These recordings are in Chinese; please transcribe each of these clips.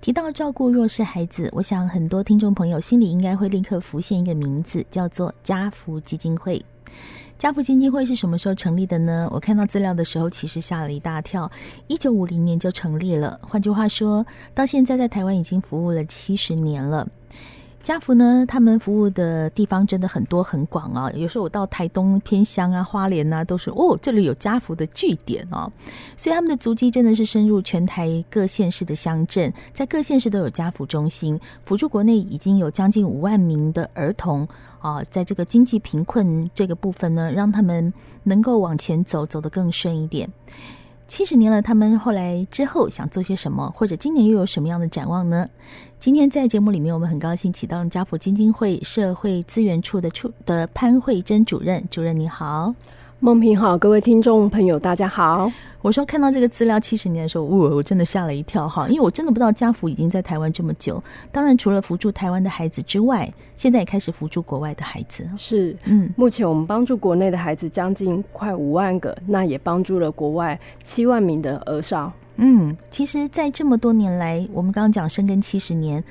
提到照顾弱势孩子，我想很多听众朋友心里应该会立刻浮现一个名字，叫做家福基金会。家福基金会是什么时候成立的呢？我看到资料的时候，其实吓了一大跳。一九五零年就成立了，换句话说，到现在在台湾已经服务了七十年了。家福呢，他们服务的地方真的很多很广啊。有时候我到台东偏乡啊、花莲啊，都是哦，这里有家福的据点哦。所以他们的足迹真的是深入全台各县市的乡镇，在各县市都有家福中心，辅助国内已经有将近五万名的儿童啊，在这个经济贫困这个部分呢，让他们能够往前走，走得更顺一点。七十年了，他们后来之后想做些什么，或者今年又有什么样的展望呢？今天在节目里面，我们很高兴启动家福基金会社会资源处的处的潘慧珍主任，主任你好。梦平好，各位听众朋友，大家好。我说看到这个资料七十年的时候，我我真的吓了一跳哈，因为我真的不知道家福已经在台湾这么久。当然，除了扶助台湾的孩子之外，现在也开始扶助国外的孩子。是，嗯，目前我们帮助国内的孩子将近快五万个，那也帮助了国外七万名的儿少。嗯，其实，在这么多年来，我们刚刚讲深耕七十年。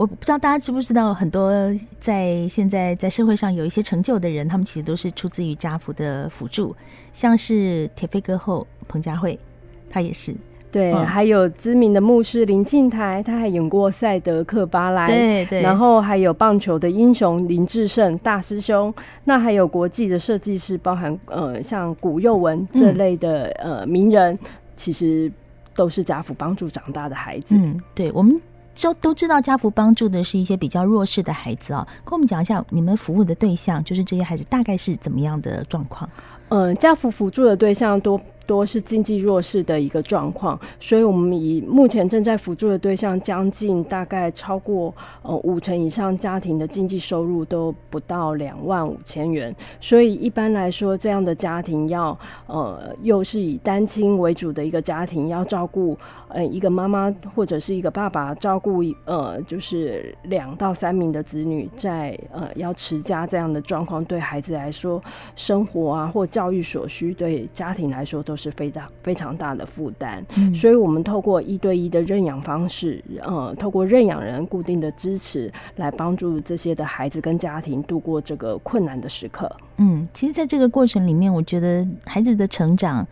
我不知道大家知不知道，很多在现在在社会上有一些成就的人，他们其实都是出自于家福的辅助，像是铁肺歌后彭佳慧，她也是。对，嗯、还有知名的牧师林庆台，他还演过《赛德克巴莱》。对对。然后还有棒球的英雄林志胜大师兄，那还有国际的设计师，包含呃像古佑文这类的、嗯、呃名人，其实都是家福帮助长大的孩子。嗯，对，我们。都都知道家福帮助的是一些比较弱势的孩子啊、跟我们讲一下你们服务的对象，就是这些孩子大概是怎么样的状况？嗯，家福辅助的对象多。多是经济弱势的一个状况，所以我们以目前正在辅助的对象，将近大概超过呃五成以上家庭的经济收入都不到两万五千元，所以一般来说，这样的家庭要呃又是以单亲为主的一个家庭，要照顾呃一个妈妈或者是一个爸爸照顾呃就是两到三名的子女在，呃要持家这样的状况，对孩子来说，生活啊或教育所需，对家庭来说都是非常非常大的负担，嗯，所以我们透过一对一的认养方式，呃，透过认养人固定的支持，来帮助这些的孩子跟家庭度过这个困难的时刻。嗯，其实，在这个过程里面，我觉得孩子的成长，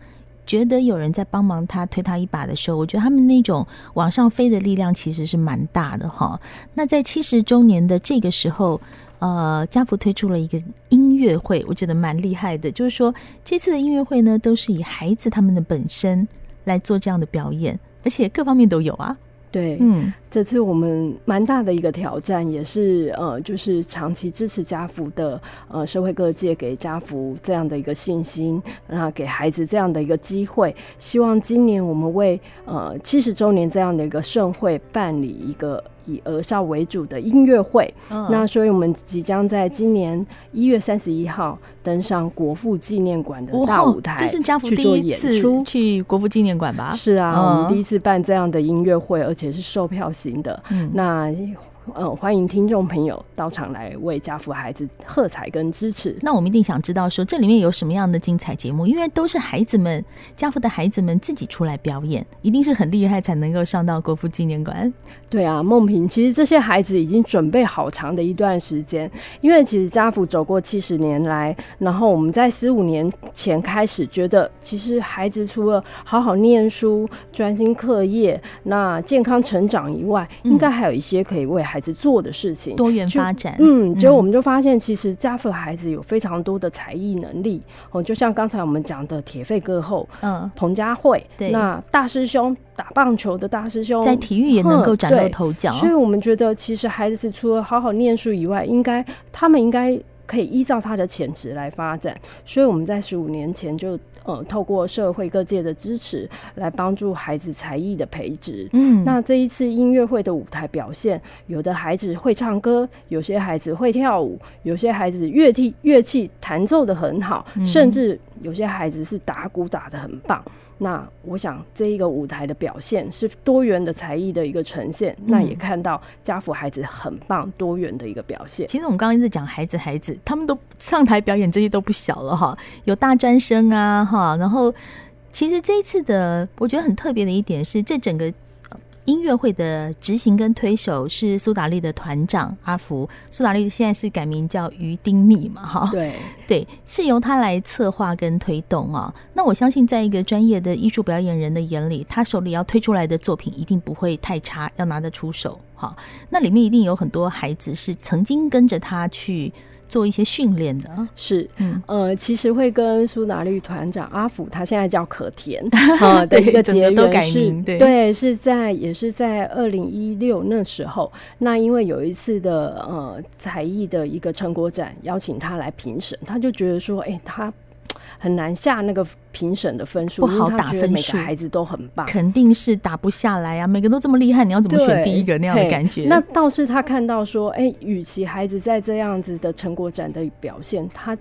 觉得有人在帮忙他推他一把的时候，我觉得他们那种往上飞的力量其实是蛮大的哈。那在七十周年的这个时候。呃，家福推出了一个音乐会，我觉得蛮厉害的。就是说，这次的音乐会呢，都是以孩子他们的本身来做这样的表演，而且各方面都有啊。对，嗯，这次我们蛮大的一个挑战，也是呃，就是长期支持家福的呃社会各界给家福这样的一个信心，然后给孩子这样的一个机会。希望今年我们为呃七十周年这样的一个盛会办理一个。以儿少为主的音乐会，嗯，那所以我们即将在今年一月三十一号登上国父纪念馆的大舞台，这是家福第一次出。去国父纪念馆吧？是啊，我们第一次办这样的音乐会，而且是售票型的。嗯，那嗯，欢迎听众朋友到场来为家福孩子喝彩跟支持。那我们一定想知道说，这里面有什么样的精彩节目？因为都是孩子们家福的孩子们自己出来表演，一定是很厉害才能够上到国父纪念馆。对啊，梦萍，其实这些孩子已经准备好长的一段时间，因为其实家福走过七十年来，然后我们在十五年前开始觉得，其实孩子除了好好念书、专心课业、那健康成长以外，应该还有一些可以为孩子做的事情，多元发展。嗯，结果我们就发现，其实家父孩子有非常多的才艺能力哦，就像刚才我们讲的铁肺歌后，嗯，彭佳慧，对，那大师兄。打棒球的大师兄，在体育也能够崭露头角，所以我们觉得，其实孩子除了好好念书以外，应该他们应该可以依照他的潜质来发展。所以我们在十五年前就呃，透过社会各界的支持，来帮助孩子才艺的培植。嗯，那这一次音乐会的舞台表现，有的孩子会唱歌，有些孩子会跳舞，有些孩子乐器乐器弹奏的很好，嗯，甚至有些孩子是打鼓打得很棒。那我想，这一个舞台的表现是多元的才艺的一个呈现，嗯。那也看到家福孩子很棒多元的一个表现。其实我们刚刚一直讲孩子，孩子他们都上台表演，这些都不小了哈。有大专生啊哈，然后其实这一次的我觉得很特别的一点是，这整个。音乐会的执行跟推手是苏打绿的团长阿福，苏打绿现在是改名叫于丁密嘛，哈，对对，是由他来策划跟推动啊。那我相信，在一个专业的艺术表演人的眼里，他手里要推出来的作品一定不会太差，要拿得出手。哈，那里面一定有很多孩子是曾经跟着他去。做一些训练的是，嗯，呃，其实会跟苏打绿团长阿福，他现在叫可田 啊的一个结缘是，对，对，是在也是在二零一六那时候，那因为有一次的呃才艺的一个成果展，邀请他来评审，他就觉得说，哎、欸，他。很难下那个评审的分数，不好打分数。每个孩子都很棒，肯定是打不下来啊！每个都这么厉害，你要怎么选第一个那样的感觉？那倒是他看到说，哎、欸，与其孩子在这样子的成果展的表现，他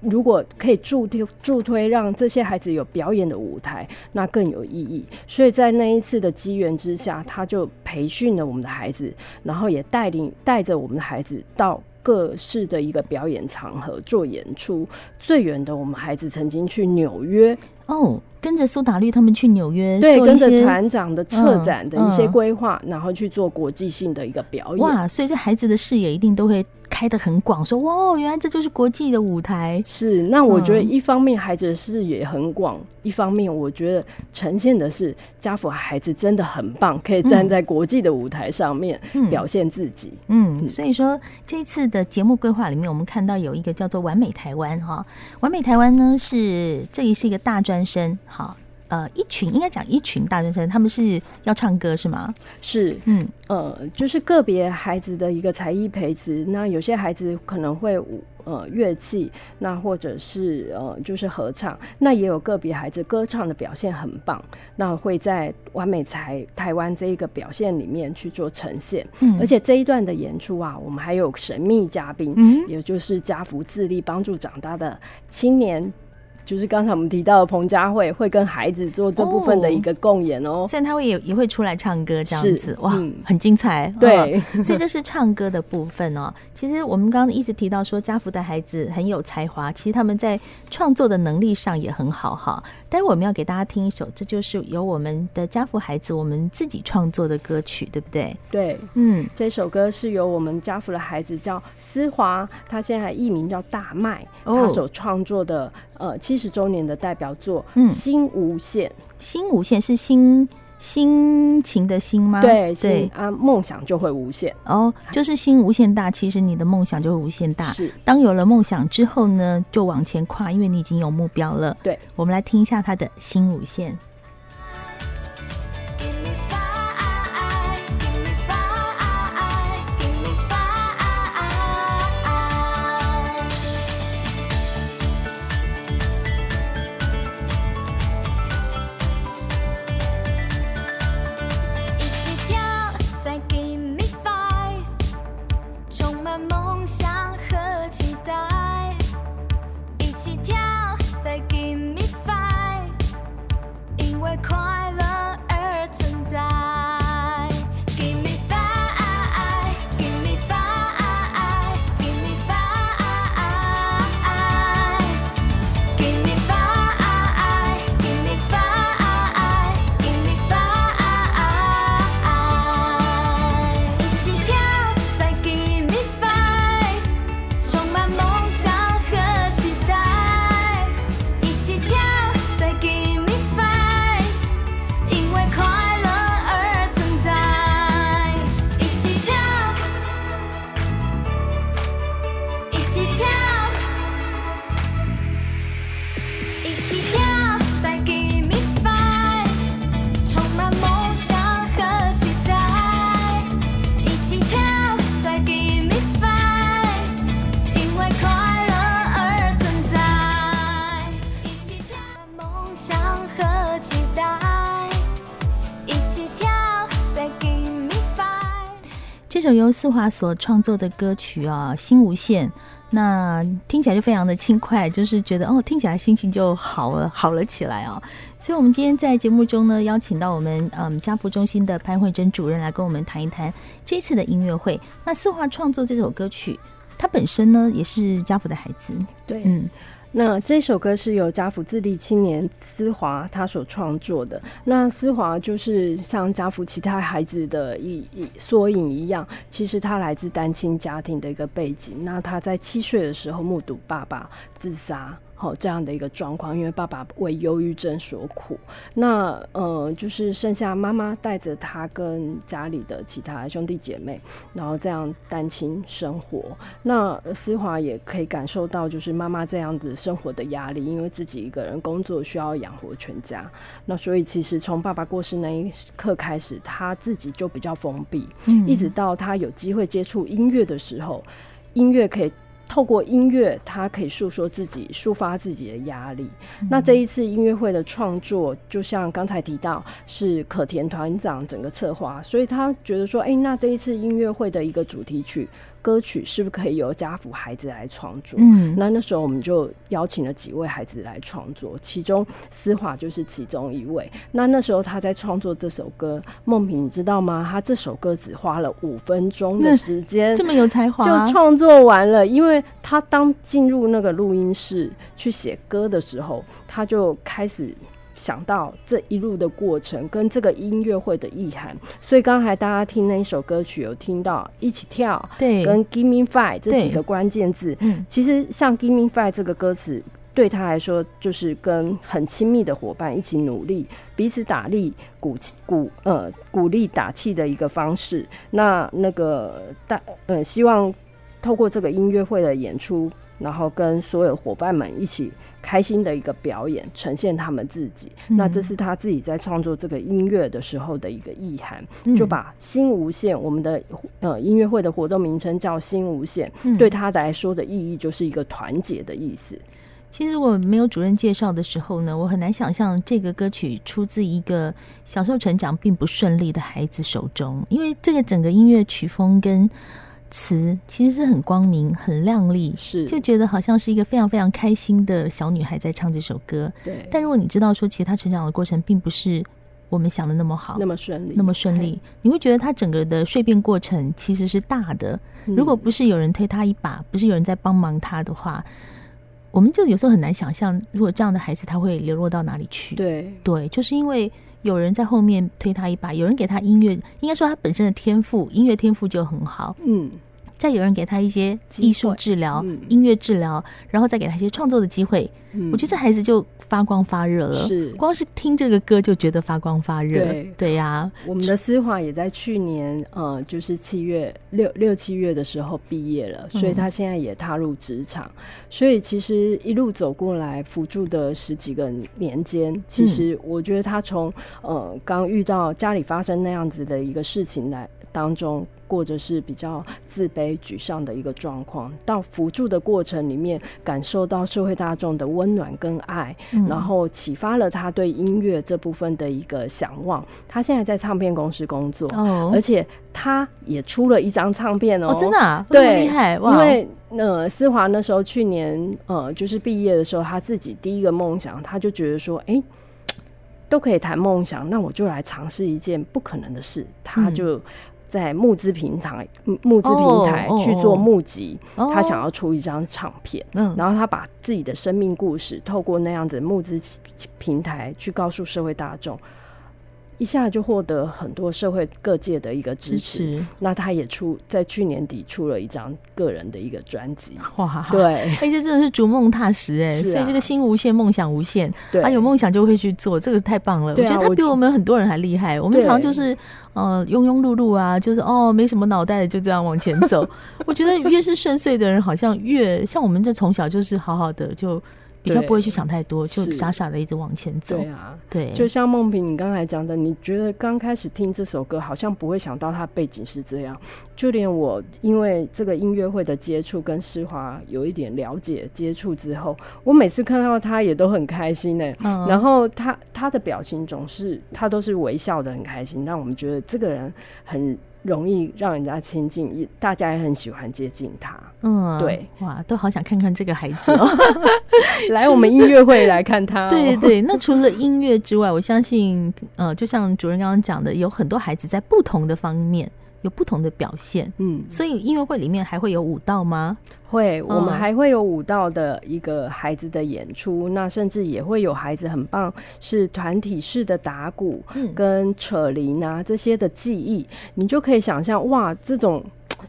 如果可以助推助推，让这些孩子有表演的舞台，那更有意义。所以在那一次的机缘之下，他就培训了我们的孩子，然后也带领带着我们的孩子到。各式的一个表演场合做演出，最远的我们孩子曾经去纽约哦，跟着苏打绿他们去纽约，对，跟着团长的策展的一些规划，嗯嗯，然后去做国际性的一个表演。哇，所以这孩子的视野一定都会。开的很广，说哇，原来这就是国际的舞台。是，那我觉得一方面孩子的视野很广，嗯，一方面我觉得呈现的是家父孩子真的很棒，可以站在国际的舞台上面表现自己。嗯，嗯，所以说这次的节目规划里面，我们看到有一个叫做“完美台湾”哈，“完美台湾”呢是这里是一个大专生，好。呃，一群应该讲一群大学生，他们是要唱歌是吗？是，嗯，呃，就是个别孩子的一个才艺培植。那有些孩子可能会呃乐器，那或者是呃就是合唱。那也有个别孩子歌唱的表现很棒，那会在完美才台湾这一个表现里面去做呈现。嗯，而且这一段的演出啊，我们还有神秘嘉宾，嗯，也就是家福自立帮助长大的青年。就是刚才我们提到的彭佳慧会跟孩子做这部分的一个共演哦，现在他会也也会出来唱歌这样子，哇、嗯，很精彩。对，哦、所以这是唱歌的部分哦。其实我们刚刚一直提到说家福的孩子很有才华，其实他们在创作的能力上也很好哈。待会我们要给大家听一首，这就是由我们的家福孩子我们自己创作的歌曲，对不对？对，嗯，这首歌是由我们家福的孩子叫思华，他现在艺名叫大麦，他所创作的。呃，七十周年的代表作《心无限》，嗯，心无限是心心情的心吗？对对啊，梦想就会无限哦，就是心无限大，其实你的梦想就会无限大。是，当有了梦想之后呢，就往前跨，因为你已经有目标了。对，我们来听一下他的心无限。的梦想首由思华所创作的歌曲啊，《心无限》，那听起来就非常的轻快，就是觉得哦，听起来心情就好了，好了起来哦。所以，我们今天在节目中呢，邀请到我们嗯家福中心的潘慧珍主任来跟我们谈一谈这次的音乐会。那思华创作这首歌曲，他本身呢也是家福的孩子，对，嗯。那这首歌是由家福自立青年思华他所创作的。那思华就是像家福其他孩子的一一缩影一样，其实他来自单亲家庭的一个背景。那他在七岁的时候目睹爸爸自杀。好，这样的一个状况，因为爸爸为忧郁症所苦，那呃，就是剩下妈妈带着他跟家里的其他兄弟姐妹，然后这样单亲生活。那思华也可以感受到，就是妈妈这样子生活的压力，因为自己一个人工作需要养活全家。那所以其实从爸爸过世那一刻开始，他自己就比较封闭，嗯，一直到他有机会接触音乐的时候，音乐可以。透过音乐，他可以诉说自己、抒发自己的压力。那这一次音乐会的创作，就像刚才提到，是可田团长整个策划，所以他觉得说，哎、那这一次音乐会的一个主题曲。歌曲是不是可以由家福孩子来创作？嗯，那那时候我们就邀请了几位孩子来创作，其中思华就是其中一位。那那时候他在创作这首歌，梦萍你知道吗？他这首歌只花了五分钟的时间，这么有才华，就创作完了。因为他当进入那个录音室去写歌的时候，他就开始。想到这一路的过程跟这个音乐会的意涵，所以刚才大家听那一首歌曲，有听到一起跳，对，跟 Give me five 这几个关键字，嗯，其实像 Give me five 这个歌词，对他来说就是跟很亲密的伙伴一起努力，彼此打力、鼓、鼓呃鼓励打气的一个方式。那那个大呃，希望透过这个音乐会的演出，然后跟所有伙伴们一起。开心的一个表演，呈现他们自己。嗯、那这是他自己在创作这个音乐的时候的一个意涵，嗯、就把心无限，我们的呃音乐会的活动名称叫心无限，嗯、对他来说的意义就是一个团结的意思。其实如果没有主任介绍的时候呢，我很难想象这个歌曲出自一个小时候成长并不顺利的孩子手中，因为这个整个音乐曲风跟。词其实是很光明、很亮丽，是就觉得好像是一个非常非常开心的小女孩在唱这首歌。对，但如果你知道说，其实她成长的过程并不是我们想的那么好，那么顺利，那么顺利，你会觉得她整个的蜕变过程其实是大的。嗯。如果不是有人推她一把，不是有人在帮忙她的话，我们就有时候很难想象，如果这样的孩子他会流落到哪里去。对对，就是因为有人在后面推他一把，有人给他音乐，应该说他本身的天赋，音乐天赋就很好。嗯。再有人给他一些艺术治疗、嗯、音乐治疗，然后再给他一些创作的机会，嗯、我觉得这孩子就发光发热了。是，光是听这个歌就觉得发光发热。对对呀、啊，我们的思华也在去年，呃，就是七月六六七月的时候毕业了，所以他现在也踏入职场。嗯、所以其实一路走过来，辅助的十几个年间，其实我觉得他从呃刚遇到家里发生那样子的一个事情来当中。或者是比较自卑、沮丧的一个状况，到辅助的过程里面，感受到社会大众的温暖跟爱，嗯、然后启发了他对音乐这部分的一个向往。他现在在唱片公司工作，哦、而且他也出了一张唱片哦，哦真的、啊，对，厉害，因为呃，思华那时候去年呃，就是毕业的时候，他自己第一个梦想，他就觉得说，哎、欸，都可以谈梦想，那我就来尝试一件不可能的事，他就。嗯在募资平台，募资平台去做募集，oh, oh, oh. 他想要出一张唱片，oh. 然后他把自己的生命故事透过那样子募资平台去告诉社会大众。一下就获得很多社会各界的一个支持，那他也出在去年底出了一张个人的一个专辑，哇，对，哎，这真的是逐梦踏实哎、欸，啊、所以这个心无限，梦想无限，对，他有梦想就会去做，这个太棒了，啊、我觉得他比我们很多人还厉害，我，们常常就是呃庸庸碌碌啊，就是哦没什么脑袋的就这样往前走，我觉得越是顺遂的人，好像越像我们这从小就是好好的就。比较不会去想太多，就傻傻的一直往前走。对啊，对，就像梦萍你刚才讲的，你觉得刚开始听这首歌，好像不会想到它背景是这样。就连我因为这个音乐会的接触，跟施华有一点了解接触之后，我每次看到他也都很开心呢。嗯，然后他他的表情总是他都是微笑的很开心，让我们觉得这个人很。容易让人家亲近，也大家也很喜欢接近他。嗯，对，哇，都好想看看这个孩子哦，来我们音乐会来看他哦。对对，那除了音乐之外，我相信，呃，就像主任刚刚讲的，有很多孩子在不同的方面有不同的表现。嗯，所以音乐会里面还会有舞蹈吗？会，我们还会有舞蹈的一个孩子的演出，嗯、那甚至也会有孩子很棒，是团体式的打鼓跟扯铃啊这些的技艺，你就可以想象，哇，这种。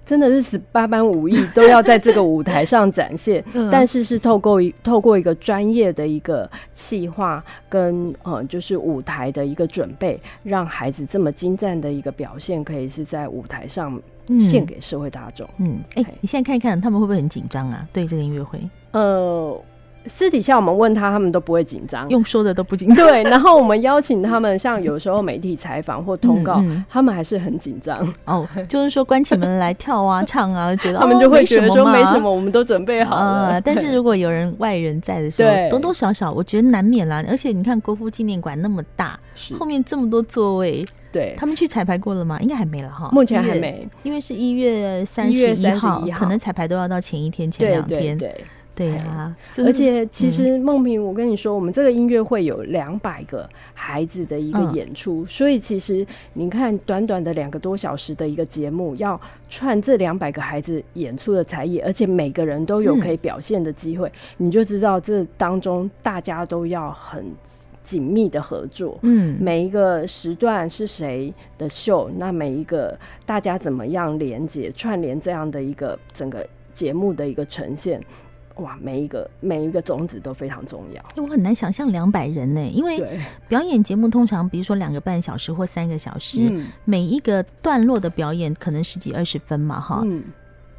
真的是十八般武艺都要在这个舞台上展现，嗯、但是是透过一透过一个专业的一个企划跟呃就是舞台的一个准备，让孩子这么精湛的一个表现，可以是在舞台上献给社会大众。嗯，哎、你现在看一看他们会不会很紧张啊？对这个音乐会，呃。私底下我们问他，他们都不会紧张，用说的都不紧张。对，然后我们邀请他们，像有时候媒体采访或通告，嗯嗯、他们还是很紧张。哦，就是说关起门来跳啊、唱啊，觉得他们就会觉得说没什么，我们都准备好了。呃、但是如果有人外人在的时候，对多多少少我觉得难免啦。而且你看国父纪念馆那么大，是后面这么多座位，对，他们去彩排过了吗？应该还没了哈，目前还没，因为是一月三十一号，可能彩排都要到前一天、前两天。对。对对对呀、啊，而且其实梦萍，我跟你说，嗯、我们这个音乐会有两百个孩子的一个演出，嗯、所以其实你看，短短的两个多小时的一个节目，要串这两百个孩子演出的才艺，而且每个人都有可以表现的机会，嗯、你就知道这当中大家都要很紧密的合作。嗯，每一个时段是谁的秀，那每一个大家怎么样连接串联这样的一个整个节目的一个呈现。哇，每一个每一个种子都非常重要。我很难想象两百人呢，因为表演节目通常比如说两个半小时或三个小时，嗯、每一个段落的表演可能十几二十分嘛，哈、嗯，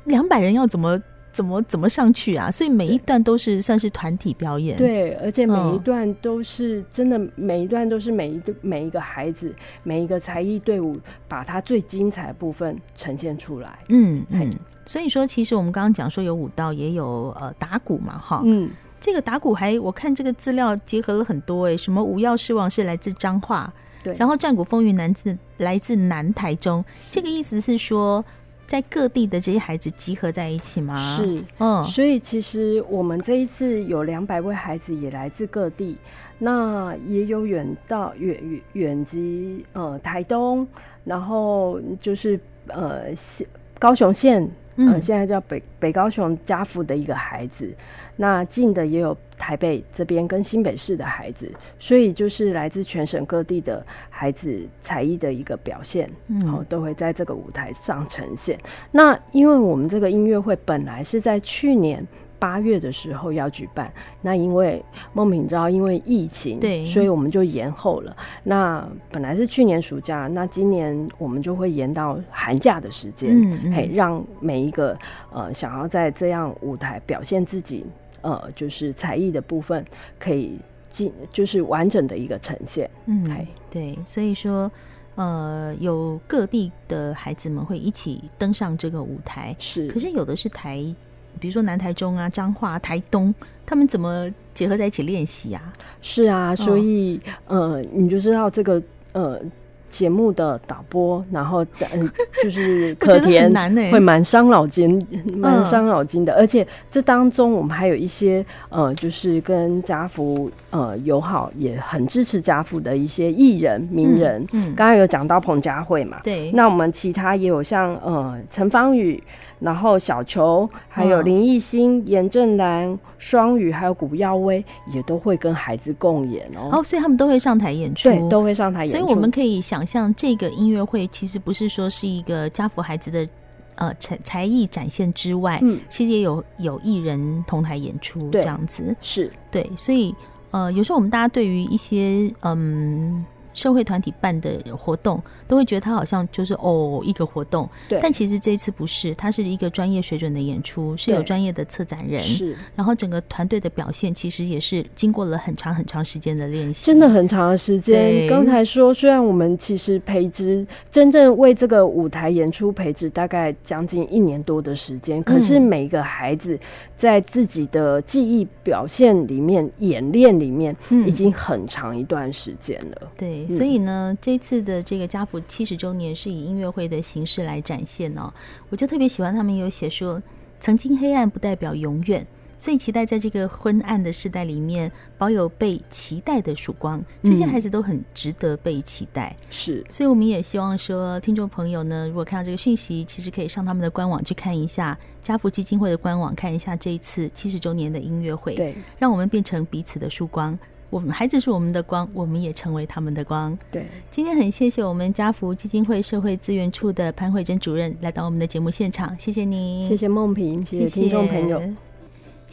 两百人要怎么？怎么怎么上去啊？所以每一段都是算是团体表演，对，而且每一段都是真的，每一段都是每一个每一个孩子，每一个才艺队伍把他最精彩的部分呈现出来。嗯嗯，嗯，所以说其实我们刚刚讲说有舞蹈，也有呃打鼓嘛，哈，嗯，这个打鼓还我看这个资料结合了很多哎、欸，什么五曜狮王是来自彰化，对，然后战鼓风云来自来自南台中，这个意思是说。在各地的这些孩子集合在一起吗？是，嗯，所以其实我们这一次有两百位孩子也来自各地，那也有远到远远远及呃台东，然后就是呃高雄县。嗯、呃，现在叫北北高雄家父的一个孩子，那近的也有台北这边跟新北市的孩子，所以就是来自全省各地的孩子才艺的一个表现，然后、嗯、都会在这个舞台上呈现。那因为我们这个音乐会本来是在去年。八月的时候要举办，那因为孟品昭，因为疫情，对，所以我们就延后了。那本来是去年暑假，那今年我们就会延到寒假的时间，嗯嗯，嘿，让每一个呃想要在这样舞台表现自己呃就是才艺的部分，可以进就是完整的一个呈现。嗯，嘿对，所以说呃有各地的孩子们会一起登上这个舞台，是，可是有的是台。比如说南台中啊、彰化、台东，他们怎么结合在一起练习啊？是啊，所以、哦、呃，你就知道这个呃节目的导播，然后嗯，就是可甜会蛮伤脑筋，蛮伤脑筋的。而且这当中我们还有一些呃，就是跟家福呃友好，也很支持家父的一些艺人名人。嗯，刚、嗯、刚有讲到彭佳慧嘛，对，那我们其他也有像呃陈芳宇。然后小球，还有林艺兴、严正兰、双宇，还有古耀威，也都会跟孩子共演哦。哦，所以他们都会上台演出，对，都会上台演出。所以我们可以想象，这个音乐会其实不是说是一个家父孩子的呃才才艺展现之外，嗯，其实也有有艺人同台演出这样子，是对。所以呃，有时候我们大家对于一些嗯。社会团体办的活动，都会觉得他好像就是哦一个活动，对。但其实这一次不是，它是一个专业水准的演出，是有专业的策展人，是。然后整个团队的表现，其实也是经过了很长很长时间的练习，真的很长的时间。刚才说，虽然我们其实培植真正为这个舞台演出培植大概将近一年多的时间，可是每个孩子在自己的记忆表现里面、演练里面，已经很长一段时间了。对。对，所以呢，这次的这个家谱七十周年是以音乐会的形式来展现哦。我就特别喜欢他们有写说，曾经黑暗不代表永远。所以期待在这个昏暗的时代里面，保有被期待的曙光。这些孩子都很值得被期待。是、嗯，所以我们也希望说，听众朋友呢，如果看到这个讯息，其实可以上他们的官网去看一下家福基金会的官网，看一下这一次七十周年的音乐会。对，让我们变成彼此的曙光。我们孩子是我们的光，我们也成为他们的光。对，今天很谢谢我们家福基金会社会资源处的潘慧珍主任来到我们的节目现场，谢谢您，谢谢梦萍，谢谢听众朋友。